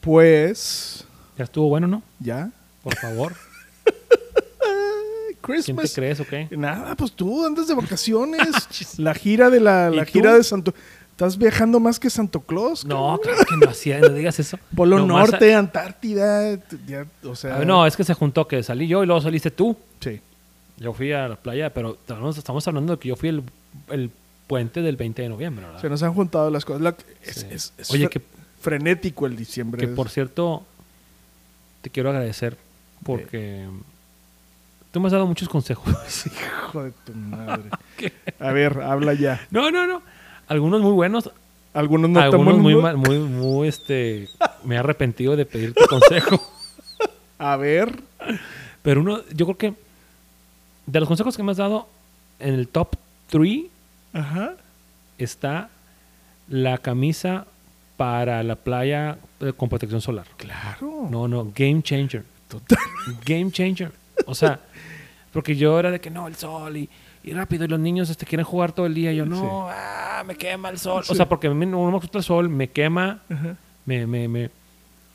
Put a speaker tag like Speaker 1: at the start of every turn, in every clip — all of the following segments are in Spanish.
Speaker 1: Pues,
Speaker 2: Ya estuvo bueno, ¿no?
Speaker 1: ya.
Speaker 2: Por favor. ¿Quién te
Speaker 1: Christmas.
Speaker 2: crees o qué?
Speaker 1: Nada, pues tú andas de vacaciones. la gira de la,
Speaker 2: ¿Y
Speaker 1: la
Speaker 2: tú?
Speaker 1: gira de Santo. Estás viajando más que Santo Claus.
Speaker 2: No, claro que no hacía, no digas eso.
Speaker 1: Polo
Speaker 2: a-
Speaker 1: Norte, Antártida. ya, o sea.
Speaker 2: Ver, no, es que se juntó que salí yo y luego saliste tú.
Speaker 1: Sí.
Speaker 2: Yo fui a la playa, pero estamos, hablando de que yo fui el, el puente del 20 de noviembre, ¿verdad?
Speaker 1: Se nos han juntado las cosas. La- es,
Speaker 2: Sí.
Speaker 1: es- es
Speaker 2: Oye, que,
Speaker 1: frenético el diciembre.
Speaker 2: que por cierto, te quiero agradecer porque tú me has dado muchos consejos.
Speaker 1: Hijo de tu madre. A ver, habla ya.
Speaker 2: no, no, no. Algunos muy buenos,
Speaker 1: Algunos no
Speaker 2: algunos muy, mal- muy, muy, este, me he arrepentido de pedirte consejo.
Speaker 1: A ver.
Speaker 2: Pero uno, yo creo que de los consejos que me has dado, en el top 3
Speaker 1: Ajá.
Speaker 2: está la camisa para la playa eh, con protección solar.
Speaker 1: Claro.
Speaker 2: No, no, game changer.
Speaker 1: Total.
Speaker 2: Game changer. O sea, porque yo era de que no, el sol y, y rápido, y los niños este, quieren jugar todo el día. Y yo, no, ah, me quema el sol.
Speaker 1: Sí.
Speaker 2: O sea, porque a mí no me gusta el sol, me quema,
Speaker 1: Ajá.
Speaker 2: me, me, me.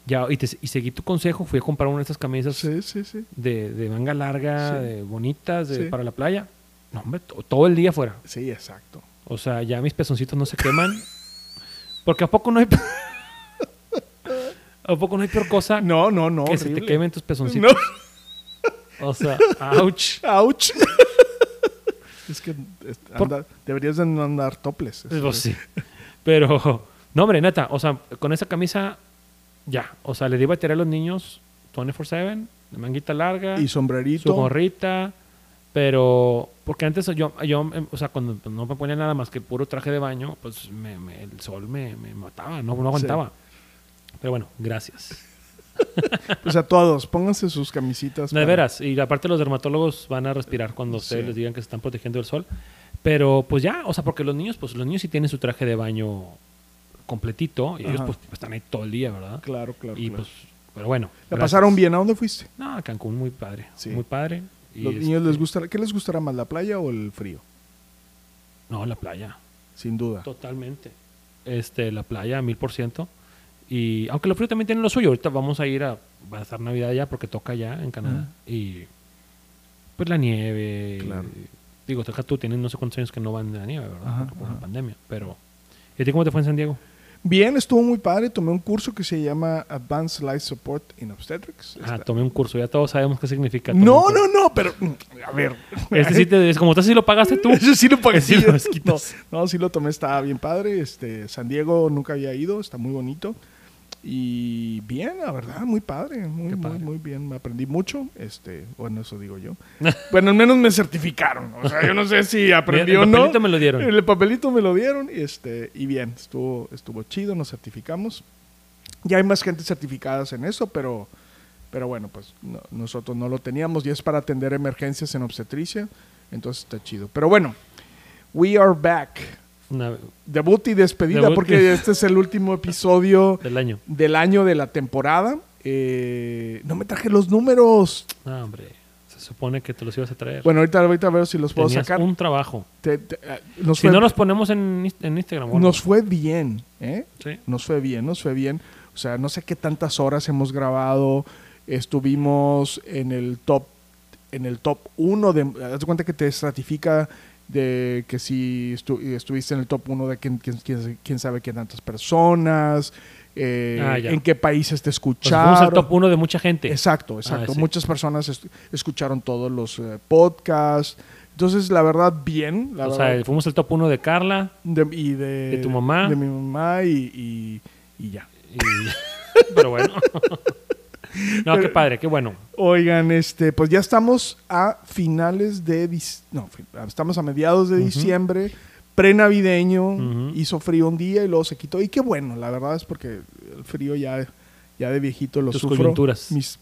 Speaker 2: Ya, y, te- y seguí tu consejo, fui a comprar una de estas camisas
Speaker 1: Sí,
Speaker 2: de, de manga larga, de bonitas, de, para la playa. No, hombre, to- todo el día fuera.
Speaker 1: Sí, exacto.
Speaker 2: O sea, ya mis pezoncitos no se queman. Porque a poco no hay. ¿A poco no hay peor cosa
Speaker 1: No, no, no.
Speaker 2: que se te quemen tus pezoncitos?
Speaker 1: No.
Speaker 2: O sea, ouch.
Speaker 1: Ouch. es que anda- deberías de no andar toples.
Speaker 2: Pues sí. Pero, no, hombre, neta, o sea, con esa camisa, ya. O sea, le di batería a los niños 24-7, de manguita larga,
Speaker 1: Y
Speaker 2: su
Speaker 1: sombrerito.
Speaker 2: gorrita. Pero, porque antes yo, yo, em, o sea, cuando no me ponía nada más que puro traje de baño, pues me- me- el sol me, me mataba, no, no aguantaba. Pero bueno, gracias.
Speaker 1: Pues a todos, pónganse sus camisitas.
Speaker 2: De
Speaker 1: para-
Speaker 2: veras, y aparte los dermatólogos van a respirar cuando ustedes
Speaker 1: Sí.
Speaker 2: les digan que se están protegiendo del sol. Pero pues ya, o sea, porque los niños, pues los niños sí tienen su traje de baño completito y ellos
Speaker 1: Ajá.
Speaker 2: pues están ahí todo el día, ¿verdad?
Speaker 1: Claro, claro.
Speaker 2: y
Speaker 1: claro.
Speaker 2: pues, pero bueno.
Speaker 1: ¿La
Speaker 2: gracias.
Speaker 1: pasaron bien? ¿A dónde fuiste?
Speaker 2: No, Cancún muy padre,
Speaker 1: Sí.
Speaker 2: muy padre.
Speaker 1: ¿Los
Speaker 2: este,
Speaker 1: niños les gustará? ¿Qué les gustará más, la playa o el frío?
Speaker 2: No, la playa,
Speaker 1: Sin duda.
Speaker 2: totalmente. Este, la playa, mil por ciento. Y aunque el frío también tiene lo suyo, ahorita vamos a ir a, va a estar Navidad ya porque toca ya en Canadá. Y pues la nieve.
Speaker 1: Claro.
Speaker 2: y- digo, tú, tienes no sé cuántos años que no van de la nieve, ¿verdad?
Speaker 1: Ajá,
Speaker 2: Porque por
Speaker 1: ajá.
Speaker 2: la pandemia. Pero, ¿y a ti cómo te fue en San Diego?
Speaker 1: Bien, estuvo muy padre. Tomé un curso que se llama Advanced Life Support in Obstetrics.
Speaker 2: Ah, tomé un curso, ya todos sabemos qué significa.
Speaker 1: No, no, no, pero a ver.
Speaker 2: Este sí te, es como tú sí lo pagaste tú.
Speaker 1: Ese sí lo pagué.
Speaker 2: Sí
Speaker 1: no, no, sí lo tomé, estaba bien padre. Este, San Diego nunca había ido, está muy bonito. Y bien, la verdad, muy padre, muy,
Speaker 2: Qué
Speaker 1: muy,
Speaker 2: padre.
Speaker 1: muy bien. Me aprendí mucho, este, bueno, eso digo yo. bueno, al menos me certificaron. O sea, yo no sé si aprendí
Speaker 2: Mira,
Speaker 1: o
Speaker 2: el
Speaker 1: no.
Speaker 2: papelito me lo dieron.
Speaker 1: El papelito me lo dieron y este, y bien, estuvo, estuvo chido, nos certificamos. Ya hay más gente certificadas en eso, pero, pero bueno, pues no- nosotros no lo teníamos y es para atender emergencias en obstetricia, entonces está chido. Pero bueno, we are back.
Speaker 2: Una-
Speaker 1: Debut y despedida,
Speaker 2: Debut y-
Speaker 1: porque este es el último episodio
Speaker 2: del año.
Speaker 1: del año de la temporada. Eh, no me traje los números.
Speaker 2: No, hombre. Se supone que te los ibas a traer.
Speaker 1: Bueno, ahorita, ahorita a ver si los puedo
Speaker 2: Tenías
Speaker 1: sacar.
Speaker 2: un trabajo.
Speaker 1: Te- te- eh,
Speaker 2: Si
Speaker 1: fue,
Speaker 2: no los ponemos en, Inst- en Instagram.
Speaker 1: nos fue bien, ¿eh?
Speaker 2: Sí.
Speaker 1: Nos fue bien, nos fue bien. O sea, no sé qué tantas horas hemos grabado. Estuvimos en el top, en el top 1 de. Haz de cuenta que te estratifica de que si estu- estuviste en el top 1 de quién, quién- quién- sabe qué tantas personas, eh,
Speaker 2: Ah,
Speaker 1: en qué países te
Speaker 2: Pues
Speaker 1: escucharon.
Speaker 2: fuimos al top 1 de mucha gente.
Speaker 1: Exacto, exacto.
Speaker 2: Ah, sí.
Speaker 1: Muchas personas escucharon todos los eh, podcasts. Entonces, la verdad, bien. La
Speaker 2: o
Speaker 1: verdad,
Speaker 2: sea, fuimos al top 1 de Carla.
Speaker 1: de, y de,
Speaker 2: ¿de tu mamá?
Speaker 1: De mi mamá y, y- y ya.
Speaker 2: y- Pero bueno. no, qué padre, qué bueno.
Speaker 1: Oigan, este, pues ya estamos a finales de... No, estamos a mediados de diciembre, prenavideño,
Speaker 2: Ujú.
Speaker 1: hizo frío un día y luego se quitó. Y qué bueno, la verdad es porque el frío ya, ya de viejito lo
Speaker 2: Tus
Speaker 1: sufro.
Speaker 2: coyunturas.
Speaker 1: Mis,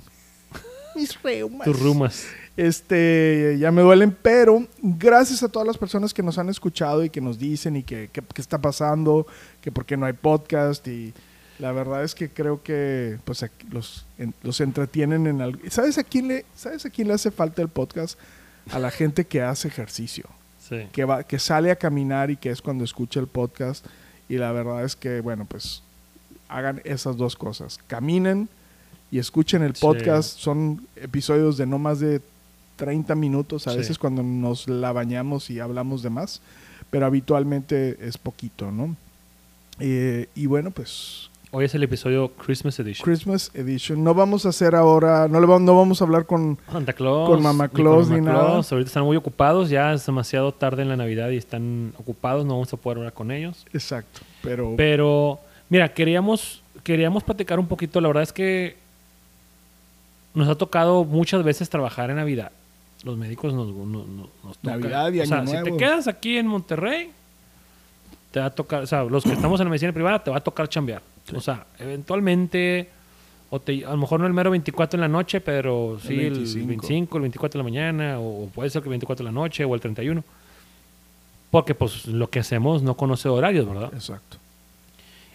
Speaker 1: mis reumas.
Speaker 2: Tus rumas.
Speaker 1: Este, ya me duelen, pero gracias a todas las personas que nos han escuchado y que nos dicen y que qué está pasando, que por qué no hay podcast y la verdad es que creo que pues los, en- los entretienen en algo. ¿Sabes a quién le sabes a quién le hace falta el podcast? A la gente que hace ejercicio,
Speaker 2: Sí.
Speaker 1: que va que sale a caminar y que es cuando escucha el podcast y la verdad es que bueno, pues hagan esas dos cosas. Caminen y escuchen el
Speaker 2: Sí.
Speaker 1: podcast. Son episodios de no más de 30 minutos, a
Speaker 2: Sí.
Speaker 1: veces cuando nos la bañamos y hablamos de más, pero habitualmente es poquito, ¿no? Eh, y bueno, pues
Speaker 2: Hoy es el episodio Christmas Edition.
Speaker 1: Christmas Edition. No vamos a hacer ahora, no, le vamos, no vamos a hablar con...
Speaker 2: Santa Claus.
Speaker 1: Con Mama Claus ni nada.
Speaker 2: Ahorita están muy ocupados. Ya es demasiado tarde en la Navidad y están ocupados. No vamos a poder hablar con ellos.
Speaker 1: Exacto, pero...
Speaker 2: Pero, mira, queríamos, queríamos platicar un poquito. La verdad es que nos ha tocado muchas veces trabajar en Navidad. Los médicos nos, nos, nos- toca.
Speaker 1: Navidad y
Speaker 2: O sea,
Speaker 1: Año
Speaker 2: si te
Speaker 1: Nuevo.
Speaker 2: quedas aquí en Monterrey, te va a tocar, o sea, los que estamos en la medicina privada, te va a tocar chambear.
Speaker 1: Sí.
Speaker 2: O sea, eventualmente, o te, a lo mejor no el mero 24 en la noche, pero sí el
Speaker 1: 25.
Speaker 2: 25, el 24 de la mañana, o, o puede ser que el 24 de la noche, o el 31. Porque pues lo que hacemos no conoce horarios, ¿verdad?
Speaker 1: Exacto.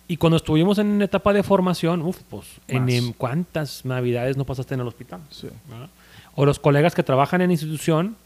Speaker 2: Y cuando estuvimos en etapa de formación, uf, pues, en, en cuántas navidades no pasaste en el hospital.
Speaker 1: Sí.
Speaker 2: O los colegas que trabajan en institución,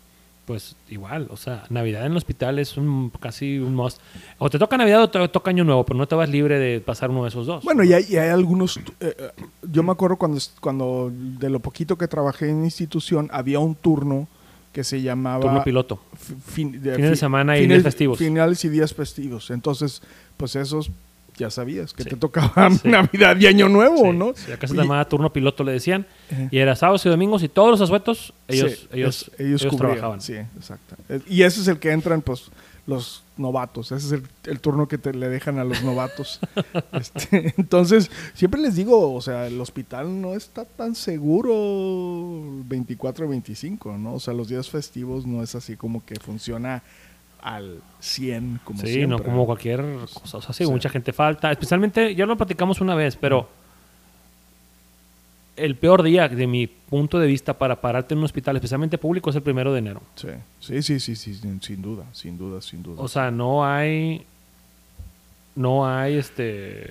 Speaker 2: pues igual, o sea, Navidad en el hospital es un casi un must. O te toca Navidad o te toca Año Nuevo, pero no te vas libre de pasar uno de esos dos.
Speaker 1: Bueno, y hay, y hay algunos... eh, eh, yo me acuerdo cuando, cuando de lo poquito que trabajé en institución, había un turno que se llamaba...
Speaker 2: Turno piloto.
Speaker 1: fi- fin-
Speaker 2: Fines de semana y
Speaker 1: fines-
Speaker 2: días festivos.
Speaker 1: Finales y días festivos. Entonces, pues esos ya sabías que
Speaker 2: Sí.
Speaker 1: te tocaba
Speaker 2: Sí.
Speaker 1: Navidad y Año Nuevo,
Speaker 2: Sí,
Speaker 1: ¿no?
Speaker 2: sí, acá se llamaba turno piloto, le decían.
Speaker 1: Ajá.
Speaker 2: Y era sábados y domingos y todos los asuetos, ellos, ellos,
Speaker 1: es-
Speaker 2: ellos, trabajaban.
Speaker 1: Sí, exacto. Eh, Y ese es el que entran, pues, los novatos. Ese es el, el turno que te le dejan a los novatos. Este, entonces, siempre les digo, o sea, el hospital no está tan seguro 24-25, ¿no? O sea, los días festivos no es así como que funciona al 100 como
Speaker 2: sí,
Speaker 1: siempre.
Speaker 2: no como cualquier cosa. O sea, sí,
Speaker 1: Sí.
Speaker 2: mucha gente falta. Especialmente, ya lo platicamos una vez, pero el peor día, de mi punto de vista, para pararte en un hospital, especialmente público, es el primero de enero.
Speaker 1: Sí, sí, sí, sí, sí, sin, sin duda, sin duda, sin duda.
Speaker 2: O sea, no hay. No hay este.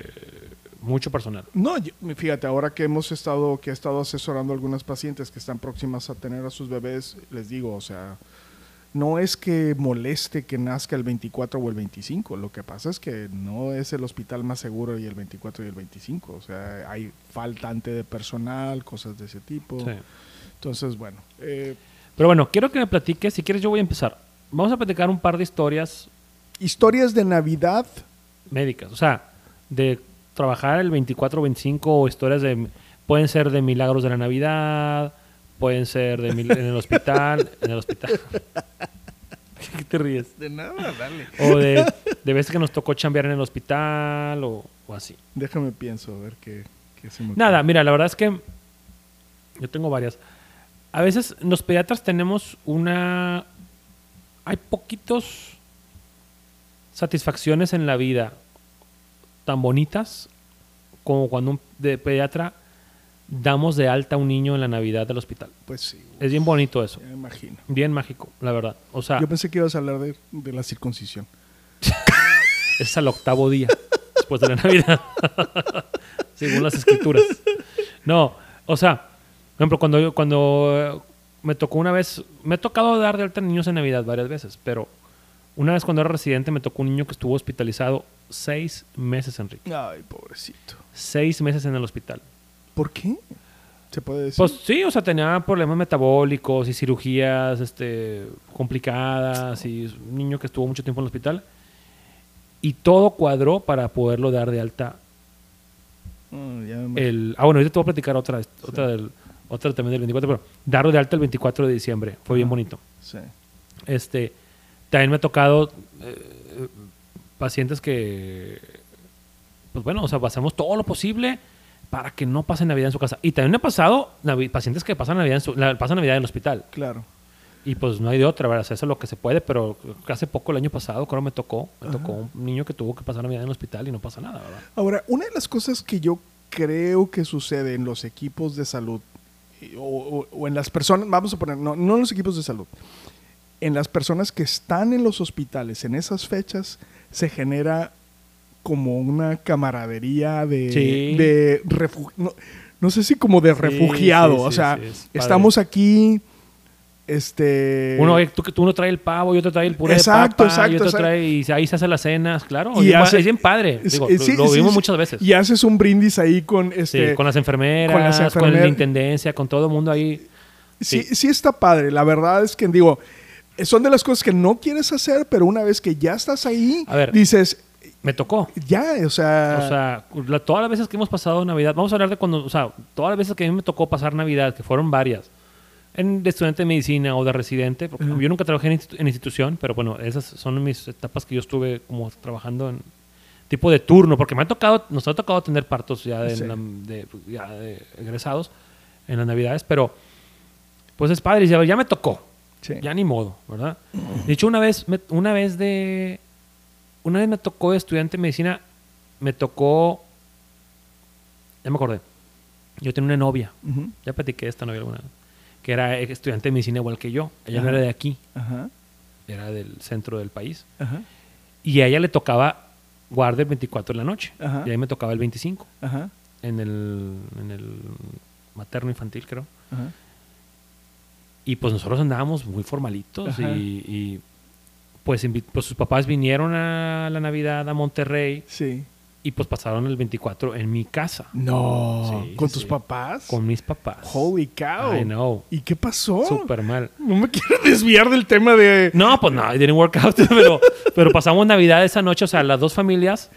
Speaker 2: Mucho personal.
Speaker 1: No, yo- fíjate, ahora que hemos estado, que he estado asesorando a algunas pacientes que están próximas a tener a sus bebés, les digo, o sea, no es que moleste que nazca el 24 o el 25, lo que pasa es que no es el hospital más seguro y el 24 y el 25, o sea, hay faltante de personal, cosas de ese tipo.
Speaker 2: Sí.
Speaker 1: Entonces, bueno, eh,
Speaker 2: Pero bueno, quiero que me platiques. Si quieres, yo voy a empezar. Vamos a platicar un par de historias
Speaker 1: historias de Navidad,
Speaker 2: médicas. O sea, de trabajar el 24 o 25 o historias de... Pueden ser de milagros de la Navidad, pueden ser de mil- en el hospital, en el hospital. ¿Qué te ríes?
Speaker 1: de nada, dale.
Speaker 2: O de, de veces que nos tocó chambear en el hospital o, o así.
Speaker 1: Déjame pienso, a ver qué, qué se me
Speaker 2: Nada,
Speaker 1: ocurre.
Speaker 2: mira, la verdad es que yo tengo varias. A veces los pediatras tenemos una... Hay poquitos satisfacciones en la vida tan bonitas como cuando un de pediatra damos de alta a un niño en la Navidad del hospital.
Speaker 1: Pues sí,
Speaker 2: Es bien bonito eso.
Speaker 1: me imagino.
Speaker 2: Bien mágico, la verdad. O sea,
Speaker 1: Yo pensé que ibas a hablar de, de la circuncisión.
Speaker 2: es al octavo día después de la Navidad, según las escrituras. No, o sea, por ejemplo, cuando, yo- cuando eh, me tocó una vez, me ha tocado dar de alta a niños en Navidad varias veces, pero una vez cuando era residente me tocó un niño que estuvo hospitalizado seis meses, Enrique.
Speaker 1: Ay, pobrecito.
Speaker 2: Seis meses en el hospital.
Speaker 1: ¿Por qué? ¿Se puede decir?
Speaker 2: Pues sí, o sea, tenía problemas metabólicos y cirugías este, complicadas y un niño que estuvo mucho tiempo en el hospital. Y todo cuadró para poderlo dar de alta
Speaker 1: Mm, ya me imagino.
Speaker 2: el... Ah, bueno, ahorita te voy a platicar otra, otra, del, otra también del 24, pero darlo de alta el 24 de diciembre. Fue bien
Speaker 1: Ajá.
Speaker 2: bonito.
Speaker 1: Sí.
Speaker 2: Este, también me ha tocado eh, pacientes que, pues bueno, o sea, hacemos todo lo posible para que no pasen Navidad en su casa. Y también me ha pasado navi- pacientes que pasan Navidad en, su, la- pasan Navidad en el hospital.
Speaker 1: Claro.
Speaker 2: Y pues no hay de otra, ¿verdad? Eso es lo que se puede, pero hace poco, el año pasado, creo me tocó. Me tocó un niño que tuvo que pasar Navidad en el hospital y no pasa nada, ¿verdad?
Speaker 1: Ahora, una de las cosas que yo creo que sucede en los equipos de salud, o, o- o en las personas, vamos a poner, no, no en los equipos de salud, en las personas que están en los hospitales en esas fechas, se genera como una camaradería de,
Speaker 2: Sí.
Speaker 1: de no, no sé si como de refugiado,
Speaker 2: sí,
Speaker 1: o
Speaker 2: sí,
Speaker 1: sea,
Speaker 2: sí, es
Speaker 1: estamos aquí, este...
Speaker 2: Uno, oye, tú, tú uno trae el pavo y otro trae el puré
Speaker 1: Exacto,
Speaker 2: de papa y
Speaker 1: exacto,
Speaker 2: otro
Speaker 1: exacto.
Speaker 2: trae y ahí se hace las cenas, claro.
Speaker 1: Y hace-
Speaker 2: es bien padre. Digo,
Speaker 1: Sí,
Speaker 2: lo-
Speaker 1: sí,
Speaker 2: lo
Speaker 1: sí,
Speaker 2: vimos
Speaker 1: sí.
Speaker 2: muchas veces.
Speaker 1: Y haces un brindis ahí con este...
Speaker 2: con las enfermeras,
Speaker 1: con
Speaker 2: con,
Speaker 1: las enfermeras.
Speaker 2: la intendencia, con todo el mundo ahí.
Speaker 1: Sí,
Speaker 2: Sí.
Speaker 1: está padre. La verdad es que digo, eh, son de las cosas que no quieres hacer, pero una vez que ya estás ahí,
Speaker 2: A ver.
Speaker 1: dices,
Speaker 2: Me tocó.
Speaker 1: ya, o sea,
Speaker 2: O sea, la- todas las veces que hemos pasado Navidad, vamos a hablar de cuando, o sea, todas las veces que a mí me tocó pasar Navidad, que fueron varias, en, de estudiante de medicina o de residente, porque yo nunca trabajé en, institu- en institución, pero bueno, esas son mis etapas que yo estuve como trabajando en tipo de turno, porque me ha tocado, nos ha tocado tener partos ya de,
Speaker 1: Sí.
Speaker 2: la- de- ya de egresados en las Navidades, pero pues es padre, ya, ya me tocó,
Speaker 1: sí.
Speaker 2: ya ni modo, ¿verdad? De hecho, una vez, me- una vez de. Una vez me tocó de estudiante de medicina, me tocó. Ya me acordé. Yo tenía una novia, ya platiqué de esta novia alguna vez, que era estudiante de medicina igual que yo. Ella no era de aquí,
Speaker 1: Ajá,
Speaker 2: era del centro del país.
Speaker 1: ajá,
Speaker 2: Y a ella le tocaba guardia el 24 de la noche.
Speaker 1: Ajá.
Speaker 2: Y a mí me tocaba el 25,
Speaker 1: ajá,
Speaker 2: en el, en el materno infantil, creo. Y pues nosotros andábamos muy formalitos y, pues, pues sus papás vinieron a la Navidad a Monterrey
Speaker 1: Sí.
Speaker 2: y pues pasaron el 24 en mi casa
Speaker 1: No,
Speaker 2: Sí,
Speaker 1: ¿con
Speaker 2: sí,
Speaker 1: tus papás?
Speaker 2: con mis papás.
Speaker 1: Holy cow.
Speaker 2: I know.
Speaker 1: ¿Y qué pasó?
Speaker 2: Súper mal.
Speaker 1: No me quiero desviar del tema de...
Speaker 2: No, pues no, it didn't work out, pero, pero pasamos Navidad esa noche, o sea, las dos familias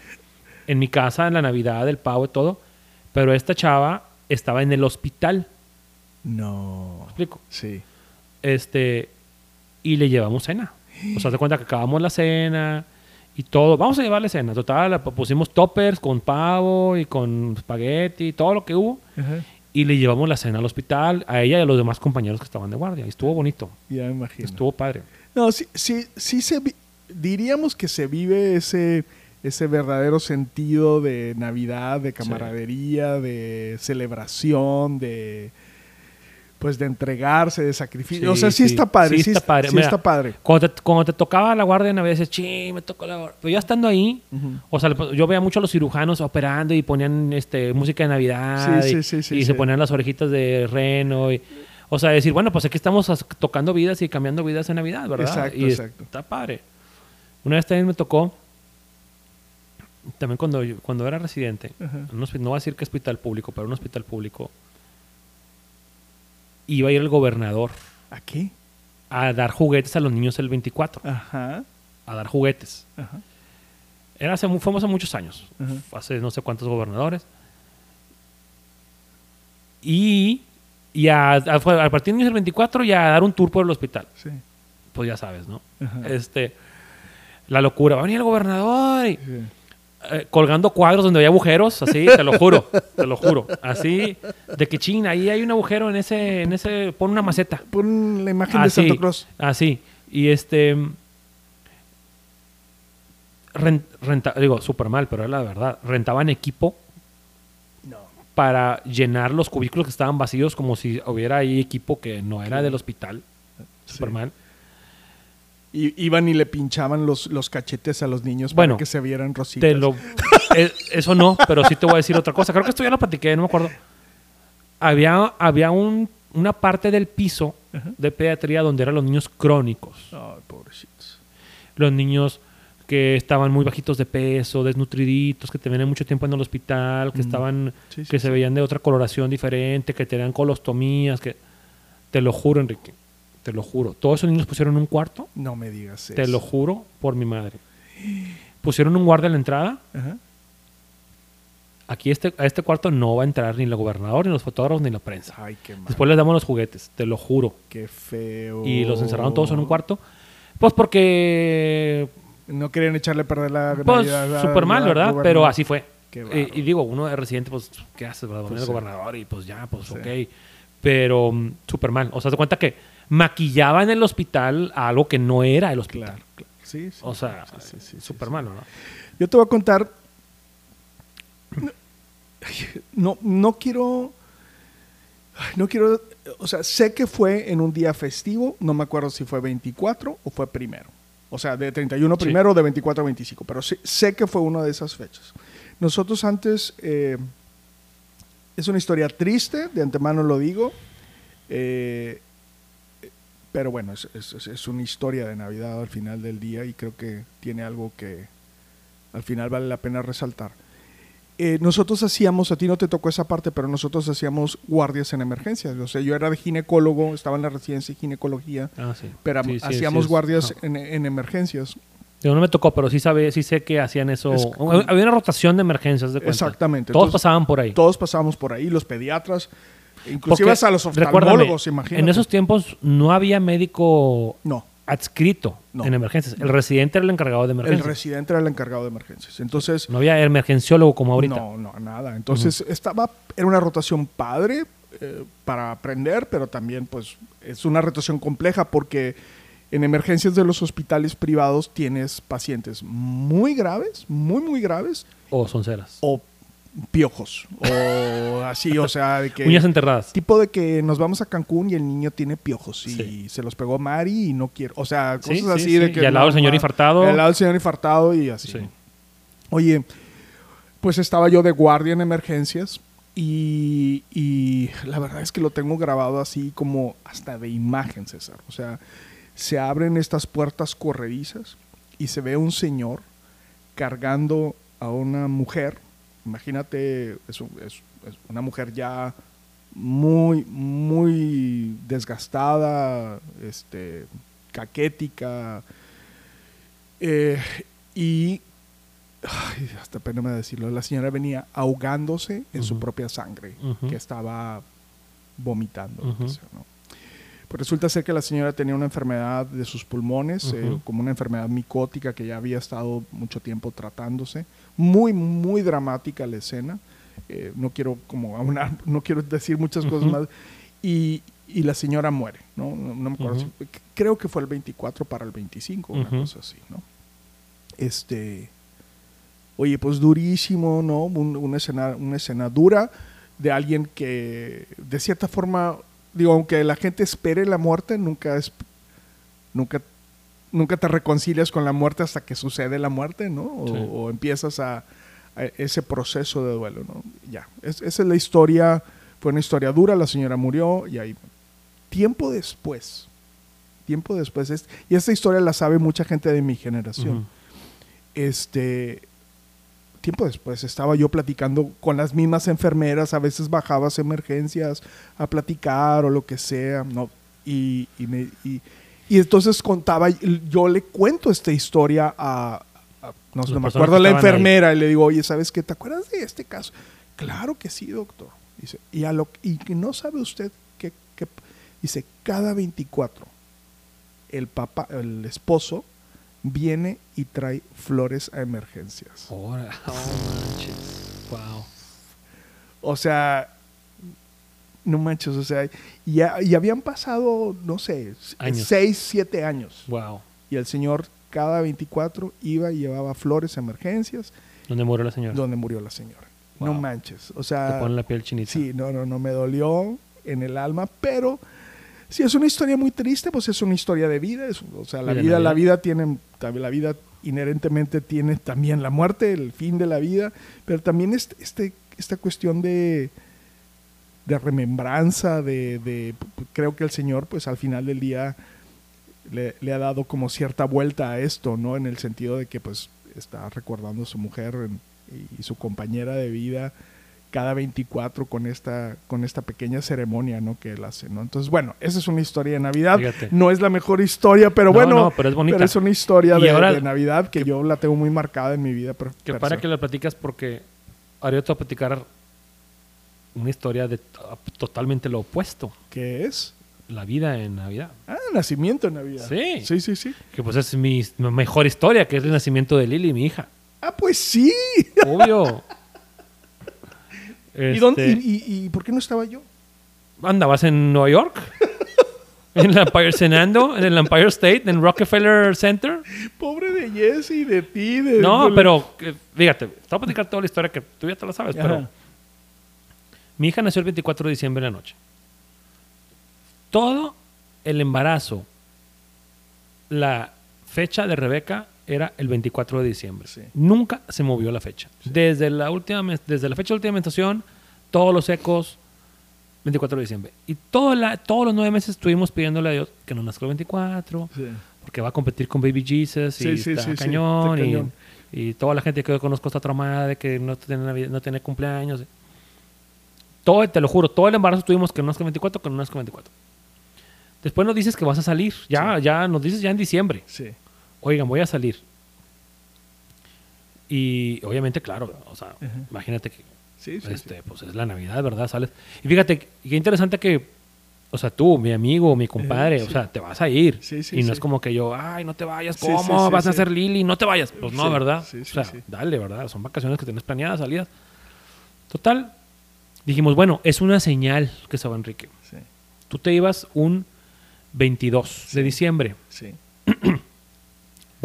Speaker 2: en mi casa, en la Navidad, el pavo y todo, pero esta chava estaba en el hospital,
Speaker 1: No.
Speaker 2: ¿me explico?
Speaker 1: Sí.
Speaker 2: este y le llevamos cena. O sea, te cuenta que acabamos la cena y todo. Vamos a llevarle cena. Total, la pusimos toppers con pavo y con espagueti, todo lo que hubo.
Speaker 1: Ajá.
Speaker 2: Y le llevamos la cena al hospital, a ella y a los demás compañeros que estaban de guardia. Y estuvo bonito,
Speaker 1: Ya me imagino.
Speaker 2: estuvo padre.
Speaker 1: No, sí, sí, sí se vi- diríamos que se vive ese, ese verdadero sentido de Navidad, de camaradería, de celebración, de pues de entregarse, de sacrificio. o sea, sí,
Speaker 2: sí,
Speaker 1: está padre,
Speaker 2: sí está padre.
Speaker 1: sí
Speaker 2: Mira,
Speaker 1: está padre.
Speaker 2: Cuando te, cuando te tocaba la guardia de Navidad, dices, sí, me tocó la guardia. Pero ya estando ahí, o sea, yo veía mucho a los cirujanos operando y ponían este, música de Navidad
Speaker 1: Sí,
Speaker 2: y,
Speaker 1: sí, sí, sí,
Speaker 2: y se ponían las orejitas de reno. Y, o sea, decir, bueno, pues aquí estamos tocando vidas y cambiando vidas en Navidad, ¿verdad?
Speaker 1: Exacto,
Speaker 2: y
Speaker 1: exacto.
Speaker 2: está padre. Una vez también me tocó, también cuando, yo- cuando era residente, no voy a decir que hospital público, pero un hospital público, iba a ir el gobernador
Speaker 1: ¿A qué?
Speaker 2: a dar juguetes a los niños el 24,
Speaker 1: Ajá,
Speaker 2: a dar juguetes.
Speaker 1: ajá,
Speaker 2: Era hace, fuimos hace muchos años,
Speaker 1: Ajá.
Speaker 2: hace no sé cuántos gobernadores. Y, y a, a- fue- a partir del 24 ya a dar un tour por el hospital.
Speaker 1: sí.
Speaker 2: Pues ya sabes, ¿no?
Speaker 1: Ajá.
Speaker 2: Este, la locura. Va a venir el gobernador y,
Speaker 1: sí.
Speaker 2: Eh, colgando cuadros donde había agujeros, así, te lo juro, te lo juro. Así, de que ching, ahí hay un agujero en ese, en ese, pon una maceta.
Speaker 1: Pon la imagen de Santa Claus.
Speaker 2: Así. Y este. ren- renta- digo, súper mal, pero era la verdad. Rentaban equipo
Speaker 1: No.
Speaker 2: para llenar los cubículos que estaban vacíos, como si hubiera ahí equipo que no era del hospital. Súper
Speaker 1: Sí.
Speaker 2: mal.
Speaker 1: Y, iban y le pinchaban los, los cachetes a los niños
Speaker 2: Bueno,
Speaker 1: para que se vieran rositas.
Speaker 2: Te lo, eh, eso no, pero sí te voy a decir otra cosa. Creo que esto ya lo platiqué, no me acuerdo. Había, había un, una parte del piso de pediatría donde eran los niños crónicos.
Speaker 1: Ay, pobrecitos.
Speaker 2: los niños que estaban muy bajitos de peso, desnutriditos, que tenían mucho tiempo en el hospital, que
Speaker 1: Mm.
Speaker 2: estaban,
Speaker 1: Sí, sí,
Speaker 2: que se veían de otra coloración diferente, que tenían colostomías, que te lo juro, Enrique, te lo juro. Todos esos niños pusieron un cuarto,
Speaker 1: No me digas eso.
Speaker 2: te lo juro por mi madre. Pusieron un guardia en la entrada.
Speaker 1: Ajá.
Speaker 2: Aquí este, a este cuarto no va a entrar ni el gobernador, ni los fotógrafos, ni la prensa.
Speaker 1: Ay, qué mal.
Speaker 2: Después les damos los juguetes, te lo juro.
Speaker 1: Qué feo.
Speaker 2: Y los encerraron todos en un cuarto. Pues porque
Speaker 1: No querían echarle a perder la
Speaker 2: Pues súper mal,
Speaker 1: al
Speaker 2: ¿verdad? Pero así fue. Eh, y digo, uno de residente, pues, ¿qué haces? ¿verdad?
Speaker 1: Pues
Speaker 2: el
Speaker 1: sí.
Speaker 2: gobernador y pues ya, pues
Speaker 1: Sí.
Speaker 2: ok. Pero mm, súper mal. O sea, se cuenta que maquillaba en el hospital a algo que no era el hospital.
Speaker 1: Claro, claro. Sí, sí.
Speaker 2: O sea,
Speaker 1: Sí,
Speaker 2: súper
Speaker 1: sí.
Speaker 2: malo, ¿no?
Speaker 1: Yo te voy a contar. No, no quiero. No quiero. O sea, sé que fue en un día festivo. No me acuerdo si fue 24 o fue primero. O sea, de 31
Speaker 2: Sí.
Speaker 1: primero o de 24 a 25. Pero sé que fue una de esas fechas. Nosotros antes. eh, es una historia triste, de antemano lo digo. eh, pero bueno, es, es- es- una historia de Navidad al final del día y creo que tiene algo que al final vale la pena resaltar. Eh, nosotros hacíamos, a ti no te tocó esa parte, pero nosotros hacíamos guardias en emergencias. O sea, yo era de ginecólogo, estaba en la residencia de ginecología,
Speaker 2: Ah, sí.
Speaker 1: pero
Speaker 2: Sí, sí,
Speaker 1: hacíamos guardias en, en emergencias.
Speaker 2: Digo, no me tocó, pero sí sabe, sí sé que hacían eso.
Speaker 1: Es-
Speaker 2: Había una rotación de emergencias de cuenta.
Speaker 1: Exactamente.
Speaker 2: Todos
Speaker 1: Entonces,
Speaker 2: pasaban por ahí.
Speaker 1: Todos pasábamos por ahí, los pediatras, inclusive hasta los oftalmólogos, imagínate.
Speaker 2: En esos tiempos no había médico
Speaker 1: No,
Speaker 2: adscrito
Speaker 1: No.
Speaker 2: en emergencias. El residente era el encargado de
Speaker 1: el
Speaker 2: emergencias.
Speaker 1: residente era el encargado de emergencias. Entonces,
Speaker 2: no había emergenciólogo como ahorita.
Speaker 1: No, no, nada. Entonces estaba, era una rotación padre eh, para aprender, pero también pues es una rotación compleja porque en emergencias de los hospitales privados tienes pacientes muy graves, muy, muy graves,
Speaker 2: O sonceras.
Speaker 1: o piojos, o así, o sea, de que...
Speaker 2: Uñas enterradas.
Speaker 1: Tipo de que nos vamos a Cancún y el niño tiene piojos y
Speaker 2: Sí.
Speaker 1: se los pegó Mari y no quiere. O sea, cosas
Speaker 2: sí,
Speaker 1: así de que.
Speaker 2: Y al lado el señor infartado.
Speaker 1: y Al lado el señor infartado y así.
Speaker 2: Sí.
Speaker 1: Oye, pues estaba yo de guardia en emergencias y, y la verdad es que lo tengo grabado así como hasta de imagen, César. O sea, se abren estas puertas corredizas y se ve un señor cargando a una mujer. Imagínate, es, un- es- es una mujer ya muy, muy desgastada, este, caquética. eh, y ay, hasta pena me decirlo, la señora venía ahogándose en su propia sangre, que estaba vomitando. lo que sea, ¿no? Pues resulta ser que la señora tenía una enfermedad de sus pulmones, eh, como una enfermedad micótica que ya había estado mucho tiempo tratándose. Muy, muy dramática la escena. Eh, no quiero como aunar- no quiero decir muchas cosas más. Y, y la señora muere, ¿no? No, no me acuerdo. Si- creo que fue el 24 para el 25, una cosa así, ¿no? Este, oye, pues durísimo, ¿no? Un- una, escena, una escena dura de alguien que, de cierta forma, digo, aunque la gente espere la muerte, nunca es, nunca, nunca te reconcilias con la muerte hasta que sucede la muerte, ¿no? O,
Speaker 2: Sí.
Speaker 1: o empiezas a, a ese proceso de duelo, ¿no? Ya, es- esa es la historia, fue una historia dura, la señora murió y ahí, tiempo después, tiempo después, es- y esta historia la sabe mucha gente de mi generación este tiempo después estaba yo platicando con las mismas enfermeras, a veces bajabas a emergencias a platicar o lo que sea, ¿no? Y, y, me- y- y entonces contaba, yo le cuento esta historia a, a- no, no me acuerdo,
Speaker 2: que
Speaker 1: la
Speaker 2: ahí.
Speaker 1: enfermera, y le digo, oye, ¿sabes qué? ¿Te acuerdas de este caso? Claro que sí, doctor. Dice, y, a lo, y no sabe usted que, que- dice, cada 24 el papá, el esposo viene y trae flores a emergencias.
Speaker 2: Oh, manches. Wow.
Speaker 1: O sea, no manches, o sea, ya, y habían pasado, no sé,
Speaker 2: Años.
Speaker 1: 6, 7 años.
Speaker 2: Wow.
Speaker 1: Y el señor cada 24 iba y llevaba flores a emergencias
Speaker 2: ¿Dónde murió la señora?
Speaker 1: donde murió la señora. No
Speaker 2: Wow.
Speaker 1: manches, o
Speaker 2: Te
Speaker 1: sea,
Speaker 2: ponen la piel chinita.
Speaker 1: sí, no, no, no me dolió en el alma, pero si es una historia muy triste, pues es una historia de vida, es- o sea, la
Speaker 2: Y
Speaker 1: vida, la vida tiene, la vida inherentemente tiene también la muerte, el fin de la vida, pero también este, este- esta cuestión de, de remembranza, de, de- creo que el Señor, pues al final del día le, le ha dado como cierta vuelta a esto, ¿no? En el sentido de que pues está recordando a su mujer en- y, su compañera de vida cada 24 con esta, con esta pequeña ceremonia, ¿no? Que él hace, ¿no? Entonces, bueno, esa es una historia de Navidad.
Speaker 2: Fíjate.
Speaker 1: No es la mejor historia, pero
Speaker 2: No,
Speaker 1: bueno,
Speaker 2: no, pero es bonita.
Speaker 1: una historia de,
Speaker 2: ahora-
Speaker 1: de Navidad que, yo la tengo muy marcada en mi vida. per-
Speaker 2: Que para que la platicas porque ahora yo te voy a platicar una historia de to- totalmente lo opuesto.
Speaker 1: ¿Qué es?
Speaker 2: La vida en Navidad.
Speaker 1: Ah, nacimiento en Navidad.
Speaker 2: Sí.
Speaker 1: Sí, sí, sí.
Speaker 2: Que pues es mi mi mejor historia, que es el nacimiento de Lili, mi hija.
Speaker 1: Ah, pues sí.
Speaker 2: Obvio.
Speaker 1: ¿Y, dónde,
Speaker 2: Este,
Speaker 1: y, y- y por qué no estaba yo?
Speaker 2: ¿Andabas en Nueva York? en el Empire cenando, en el Empire State, en Rockefeller Center.
Speaker 1: Pobre de Jesse, de ti, de...
Speaker 2: No,
Speaker 1: de-
Speaker 2: pero eh, fíjate, te voy a platicar toda la historia que tú ya te la sabes, pero mi hija nació el 24 de diciembre en la noche. Todo el embarazo, la fecha de Rebeca era el 24 de diciembre.
Speaker 1: Sí.
Speaker 2: Nunca se movió la fecha. Desde, la última, desde la fecha de última menstruación, todos los ecos, 24 de diciembre. Y todo la- todos los nueve meses estuvimos pidiéndole a Dios que no nazca el 24,
Speaker 1: Sí.
Speaker 2: porque va a competir con Baby Jesus y
Speaker 1: Sí, sí,
Speaker 2: está
Speaker 1: sí, sí,
Speaker 2: cañón,
Speaker 1: está
Speaker 2: y-
Speaker 1: cañón.
Speaker 2: Y, toda la gente que yo conozco está traumada de que no tiene, no tiene cumpleaños. Todo, te lo juro, todo el embarazo tuvimos que no nazca el 24, que no nazca el 24. Después nos dices que vas a salir, ya, ya nos dices ya en diciembre.
Speaker 1: Sí.
Speaker 2: Oigan, voy a salir. Y obviamente, claro, o sea,
Speaker 1: Ajá.
Speaker 2: imagínate que
Speaker 1: Sí, sí,
Speaker 2: este, pues es la Navidad, ¿verdad? Sales. Y fíjate, qué interesante que, o sea, tú, mi amigo, mi compadre,
Speaker 1: Eh,
Speaker 2: o sea, te vas a ir.
Speaker 1: Sí, sí,
Speaker 2: y no es como que yo, ay, no te vayas, ¿cómo? vas a ser Lili, no te vayas. Pues no, ¿verdad?
Speaker 1: sí,
Speaker 2: o sea, dale, ¿verdad? Son vacaciones que tienes planeadas, salidas. Total, dijimos, bueno, es una señal que se va Enrique.
Speaker 1: Sí.
Speaker 2: Tú te ibas un 22 de diciembre.
Speaker 1: Sí.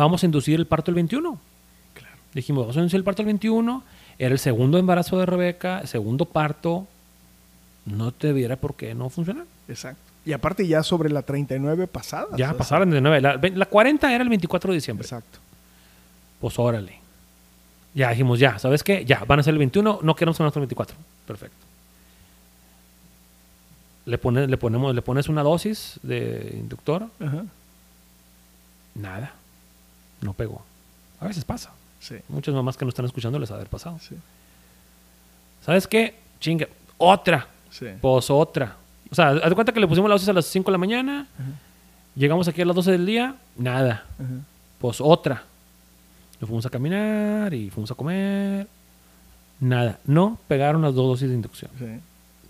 Speaker 2: Vamos a inducir el parto el 21.
Speaker 1: Claro.
Speaker 2: Dijimos, vamos a inducir el parto el 21. Era el segundo embarazo de Rebeca, el segundo parto. No te viera por qué no funcionar.
Speaker 1: Exacto. Y aparte ya sobre la 39 pasada.
Speaker 2: Ya 9. La, ve- la 40 era el 24 de diciembre.
Speaker 1: Exacto.
Speaker 2: Pues órale. Ya dijimos, ya, ¿sabes qué? Ya, van a ser el 21, no queremos que nazca el 24. Perfecto. Le, pone- le, ponemos, le pones una dosis de inductor,
Speaker 1: Ajá.
Speaker 2: nada. No pegó. A veces pasa.
Speaker 1: Sí.
Speaker 2: Muchas mamás que no están escuchando les ha de haber pasado.
Speaker 1: Sí.
Speaker 2: ¿Sabes qué? Chinga. Otra.
Speaker 1: Sí.
Speaker 2: Pues otra. O sea, haz de cuenta que le pusimos la dosis a las 5 de la mañana. Llegamos aquí a las 12 del día. Nada.
Speaker 1: Ajá.
Speaker 2: Pues otra. Nos fuimos a caminar y fuimos a comer. Nada. No pegaron las dos dosis de inducción.
Speaker 1: Sí.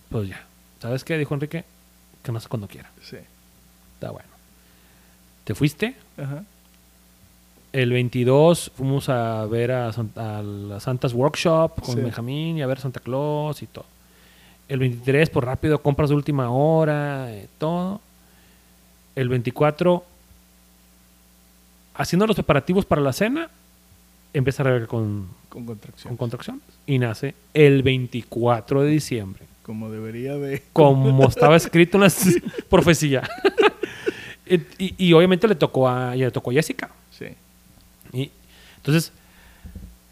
Speaker 2: Pues ya. ¿Sabes qué? Dijo Enrique. Que no sé cuando quiera.
Speaker 1: Sí.
Speaker 2: Está bueno. Te fuiste.
Speaker 1: Ajá.
Speaker 2: El 22 fuimos a ver a, a la Santa's Workshop con
Speaker 1: Sí.
Speaker 2: Benjamín y a ver Santa Claus y todo. El 23, por rápido, compras de última hora, eh, todo. El 24, haciendo los preparativos para la cena, empieza a Rebeca con,
Speaker 1: Con
Speaker 2: y nace el 24 de diciembre,
Speaker 1: Como debería de.
Speaker 2: como estaba escrito en la profecía. y, y- y obviamente le tocó a, le tocó a Jessica. Y entonces,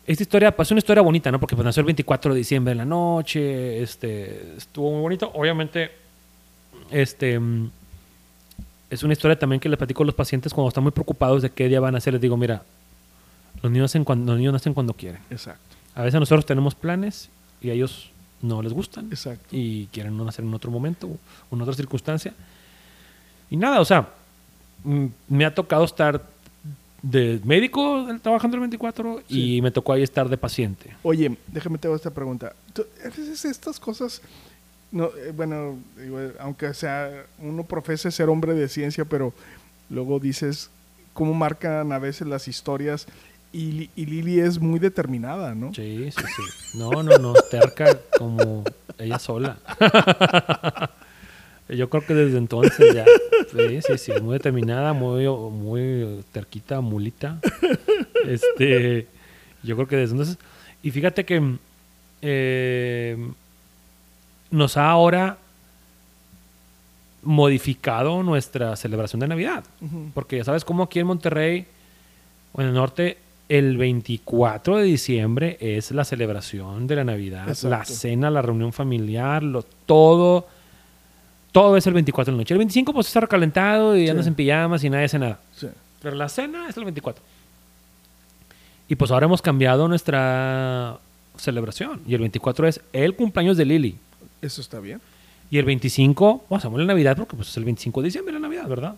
Speaker 2: esta historia pues, es una historia bonita, ¿no? Porque pues, nació el 24 de diciembre en la noche, este, estuvo muy bonito. Obviamente, este, mm, es una historia también que le platico a los pacientes cuando están muy preocupados de qué día van a hacer. Les digo, mira, los niños nacen cuando, los niños nacen cuando quieren.
Speaker 1: Exacto.
Speaker 2: A veces nosotros tenemos planes y a ellos no les gustan
Speaker 1: Exacto.
Speaker 2: y quieren no nacer en otro momento o en otra circunstancia. Y nada, o sea, mm, me ha tocado estar de médico trabajando el 24 y me tocó ahí estar de paciente.
Speaker 1: Oye, déjame te hago esta pregunta. Tú- A veces estas cosas, no, eh, bueno, digo, aunque sea uno profese ser hombre de ciencia, pero luego dices cómo marcan a veces las historias y, y Lili es muy determinada, ¿no?
Speaker 2: Sí, sí, sí. No, no, no, terca como ella sola. Yo creo que desde entonces ya. Sí, sí, sí, muy determinada, muy, muy terquita, mulita. Este, yo creo que desde entonces. Y fíjate que eh, nos ha ahora modificado nuestra celebración de Navidad. Porque ya sabes cómo aquí en Monterrey o en el norte, el 24 de diciembre es la celebración de la Navidad,
Speaker 1: Exacto.
Speaker 2: la cena, la reunión familiar, lo, todo. Todo es el 24 de la noche. El 25 pues está recalentado y
Speaker 1: Sí.
Speaker 2: andas en pijamas y nadie hace nada.
Speaker 1: Sí.
Speaker 2: Pero la cena es el 24. Y pues ahora hemos cambiado nuestra celebración. Y el 24 es el cumpleaños de Lili.
Speaker 1: Eso está bien.
Speaker 2: Y el 25, bueno, hacemos la Navidad porque pues, es el 25 de diciembre la Navidad, ¿verdad?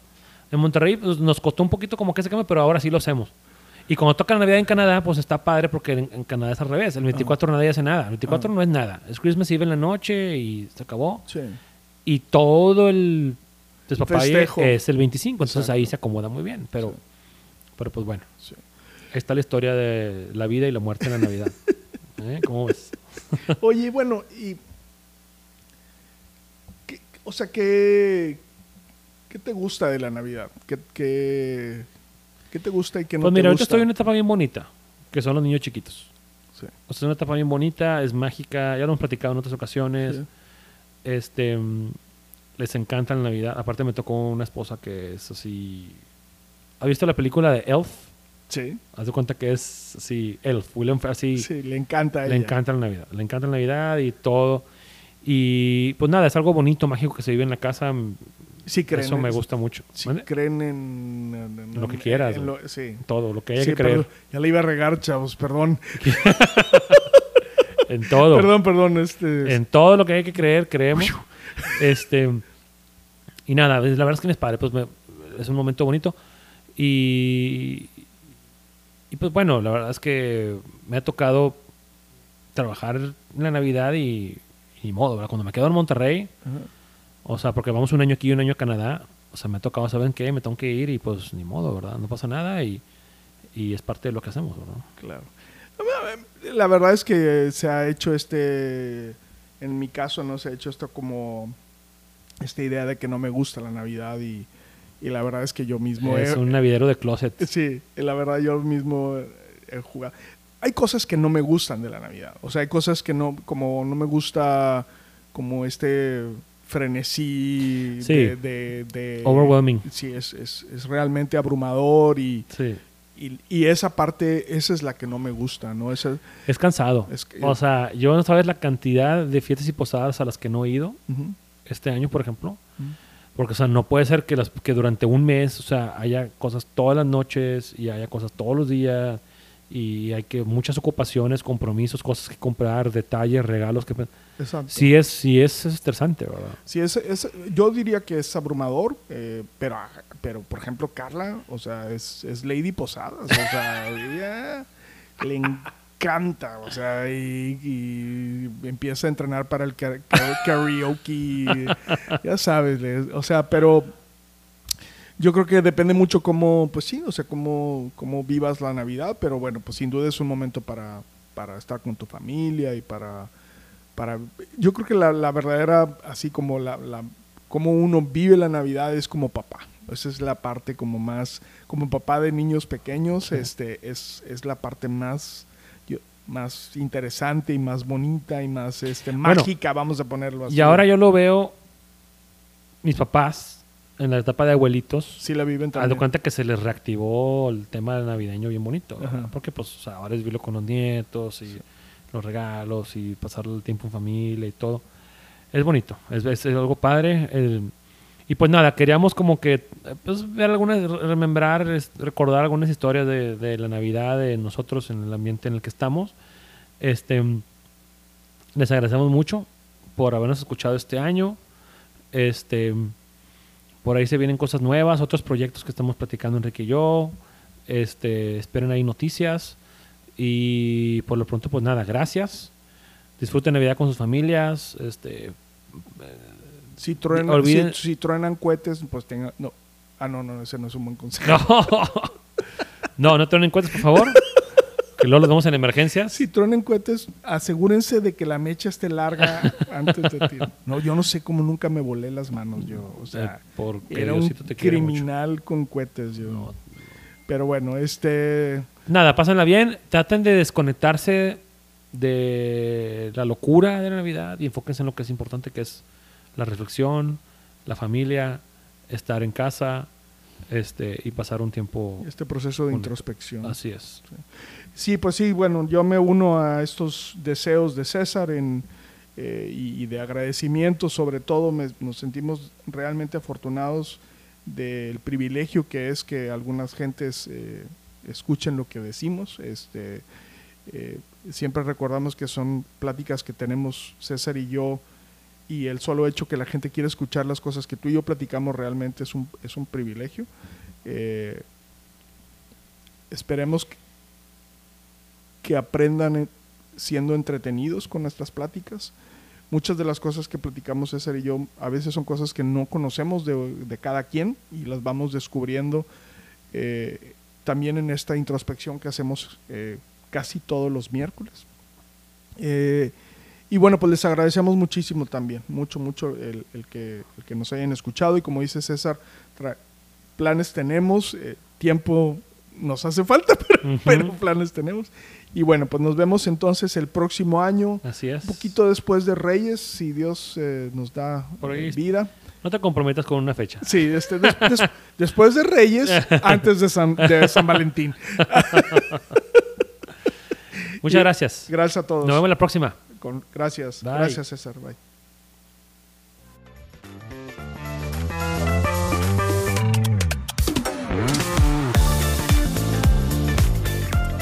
Speaker 2: En Monterrey pues, nos costó un poquito como que se cambie, pero ahora sí lo hacemos. Y cuando toca la Navidad en Canadá, pues está padre porque en, en Canadá es al revés. El 24 nadie hace nada. El 24 no es nada. Es Christmas Eve en la noche y se acabó.
Speaker 1: Sí.
Speaker 2: Y todo el despapalle es el 25. Entonces
Speaker 1: Exacto.
Speaker 2: ahí se acomoda muy bien. Pero, pero pues bueno,
Speaker 1: Sí.
Speaker 2: está la historia de la vida y la muerte en la Navidad. ¿Eh? ¿Cómo ves?
Speaker 1: Oye, bueno, y. ¿qué- o sea, que. ¿Qué te gusta de la Navidad? ¿Qué, qué, qué te gusta y qué no
Speaker 2: Pues
Speaker 1: te
Speaker 2: mira, ahorita
Speaker 1: gusta?
Speaker 2: estoy en una etapa bien bonita, que son los niños chiquitos.
Speaker 1: Sí.
Speaker 2: O sea, es una etapa bien bonita, es mágica, ya lo hemos platicado en otras ocasiones.
Speaker 1: Sí.
Speaker 2: Este, mm, les encanta la Navidad. Aparte me tocó una esposa que es así... ¿Has visto la película de Elf?
Speaker 1: Sí,
Speaker 2: Haz de cuenta que es así, Elf, William así...
Speaker 1: sí, le encanta a
Speaker 2: Le
Speaker 1: ella.
Speaker 2: encanta la Navidad. Le encanta la Navidad y todo. Y pues nada, es algo bonito, mágico que se vive en la casa.
Speaker 1: Sí creen,
Speaker 2: Eso me
Speaker 1: en-
Speaker 2: gusta mucho.
Speaker 1: sí creen en, en- en-
Speaker 2: Lo que quieras,
Speaker 1: lo- sí.
Speaker 2: Todo, lo que haya
Speaker 1: Sí,
Speaker 2: que creer.
Speaker 1: ya le iba a regar, chavos, perdón.
Speaker 2: En todo.
Speaker 1: Perdón, perdón, este...
Speaker 2: En todo lo que hay que creer, creemos. este Y nada, la verdad es que mi padre, pues me- es un momento bonito. Y, y pues bueno, la verdad es que me ha tocado trabajar en la Navidad y, y modo, ¿verdad? Cuando me quedo en Monterrey,
Speaker 1: Ajá.
Speaker 2: O sea, porque vamos un año aquí y un año a Canadá. O sea, me ha tocado, ¿saben qué? Me tengo que ir y pues ni modo, ¿verdad? No pasa nada y, y es parte de lo que hacemos, ¿verdad?
Speaker 1: Claro. La verdad es que se ha hecho este, en mi caso, no se ha hecho esto como esta idea de que no me gusta la Navidad y, y la verdad es que yo mismo
Speaker 2: es
Speaker 1: he,
Speaker 2: un navidero de closet.
Speaker 1: sí, la verdad yo mismo he jugado. Hay cosas que no me gustan de la Navidad, o sea, hay cosas que no, como no me gusta, como este frenesí
Speaker 2: Sí.
Speaker 1: de, de, de-
Speaker 2: Overwhelming.
Speaker 1: Sí, es, es, es realmente abrumador y,
Speaker 2: Sí.
Speaker 1: Y, y esa parte, esa es la que no me gusta, ¿no? Esa,
Speaker 2: Es cansado.
Speaker 1: Es que-
Speaker 2: o sea, yo no sabes la cantidad de fiestas y posadas a las que no he ido
Speaker 1: Ujú.
Speaker 2: este año, por ejemplo.
Speaker 1: Ujú.
Speaker 2: Porque, o sea, no puede ser que, las, que durante un mes, o sea, haya cosas todas las noches y haya cosas todos los días y hay que muchas ocupaciones, compromisos, cosas que comprar, detalles, regalos que...
Speaker 1: Exacto.
Speaker 2: Sí es, sí es estresante, ¿verdad?
Speaker 1: Sí, es, es- yo diría que es abrumador, eh, pero, pero por ejemplo, Carla, o sea, es, es Lady Posadas, o sea, ella le encanta, o sea, y, y empieza a entrenar para el ka- ka- karaoke, ya sabes, o sea, pero yo creo que depende mucho cómo, pues sí, o sea, cómo, cómo vivas la Navidad, pero bueno, pues sin duda es un momento para, para estar con tu familia y para para yo creo que la, la verdadera así como la, la como uno vive la navidad es como papá. Esa es la parte como más como papá de niños pequeños este es, es la parte más yo- más interesante y más bonita y más este mágica vamos a ponerlo así.
Speaker 2: Y ahora yo lo veo, mis papás, en la etapa de abuelitos,
Speaker 1: sí la viven
Speaker 2: haz de
Speaker 1: también
Speaker 2: cuenta que se les reactivó el tema navideño bien bonito. Porque pues o sea, ahora es vivirlo con los nietos y los regalos y pasar el tiempo en familia y todo. Es bonito, es, es algo padre. el- y pues nada, queríamos como que pues, ver algunas, remembrar, recordar algunas historias de, de la Navidad, de nosotros en el ambiente en el que estamos. Este, les agradecemos mucho por habernos escuchado este año. Este, por ahí se vienen cosas nuevas, otros proyectos que estamos platicando Enrique y yo. Este, esperen ahí noticias. Y por lo pronto, pues nada, gracias. Disfruten Navidad con sus familias. Este,
Speaker 1: si truenan,
Speaker 2: olviden-
Speaker 1: si, si truenan cohetes pues tenga no ah no no ese no es un buen consejo
Speaker 2: no, no, no tengan en cuenta, por favor. Que luego los vemos en emergencias.
Speaker 1: Si truenan cohetes, asegúrense de que la mecha esté larga antes de tirar. No, yo no sé cómo nunca me volé las manos yo. O sea,
Speaker 2: Eh, porque
Speaker 1: era un
Speaker 2: te mucho.
Speaker 1: criminal con cohetes yo.
Speaker 2: No.
Speaker 1: Pero bueno, este...
Speaker 2: Nada, pásenla bien. Traten de desconectarse de la locura de la Navidad y enfóquense en lo que es importante, que es la reflexión, la familia, estar en casa este, y pasar un tiempo.
Speaker 1: Este proceso de introspección.
Speaker 2: Así es.
Speaker 1: Sí, pues sí, bueno, yo me uno a estos deseos de César en, eh, y, y de agradecimiento, sobre todo me- nos sentimos realmente afortunados del privilegio que es que algunas gentes eh, escuchen lo que decimos. Este, eh, siempre recordamos que son pláticas que tenemos César y yo y el solo hecho que la gente quiera escuchar las cosas que tú y yo platicamos realmente es un, es un privilegio. Eh, esperemos que, que aprendan siendo entretenidos con nuestras pláticas. Muchas de las cosas que platicamos César y yo a veces son cosas que no conocemos de, de cada quien y las vamos descubriendo eh, también en esta introspección que hacemos eh, casi todos los miércoles. Y bueno, pues les agradecemos muchísimo también, mucho, mucho el, el que, el que nos hayan escuchado. Y como dice César, planes tenemos, eh, tiempo nos hace falta, pero,
Speaker 2: Ujú.
Speaker 1: pero planes tenemos. Y bueno, pues nos vemos entonces el próximo año,
Speaker 2: Así es.
Speaker 1: un poquito después de Reyes, si Dios eh, nos da
Speaker 2: Por ahí
Speaker 1: eh, vida.
Speaker 2: No te comprometas con una fecha.
Speaker 1: Sí, este, des- des- después de Reyes, antes de San, de San Valentín.
Speaker 2: Muchas
Speaker 1: Y-
Speaker 2: gracias.
Speaker 1: Gracias a todos.
Speaker 2: Nos vemos la próxima.
Speaker 1: Con- gracias.
Speaker 2: Bye.
Speaker 1: Gracias, César. Bye.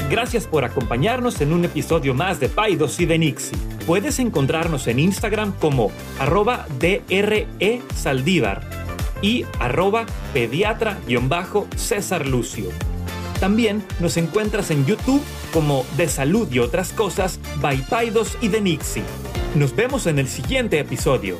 Speaker 3: Gracias por acompañarnos en un episodio más de Paidos y de Nixie. Puedes encontrarnos en Instagram como arroba DRE Saldívar y arroba pediatra-césar Lucio. También nos encuentras en YouTube como De Salud y otras cosas by Paidos y de Nixie. Nos vemos en el siguiente episodio.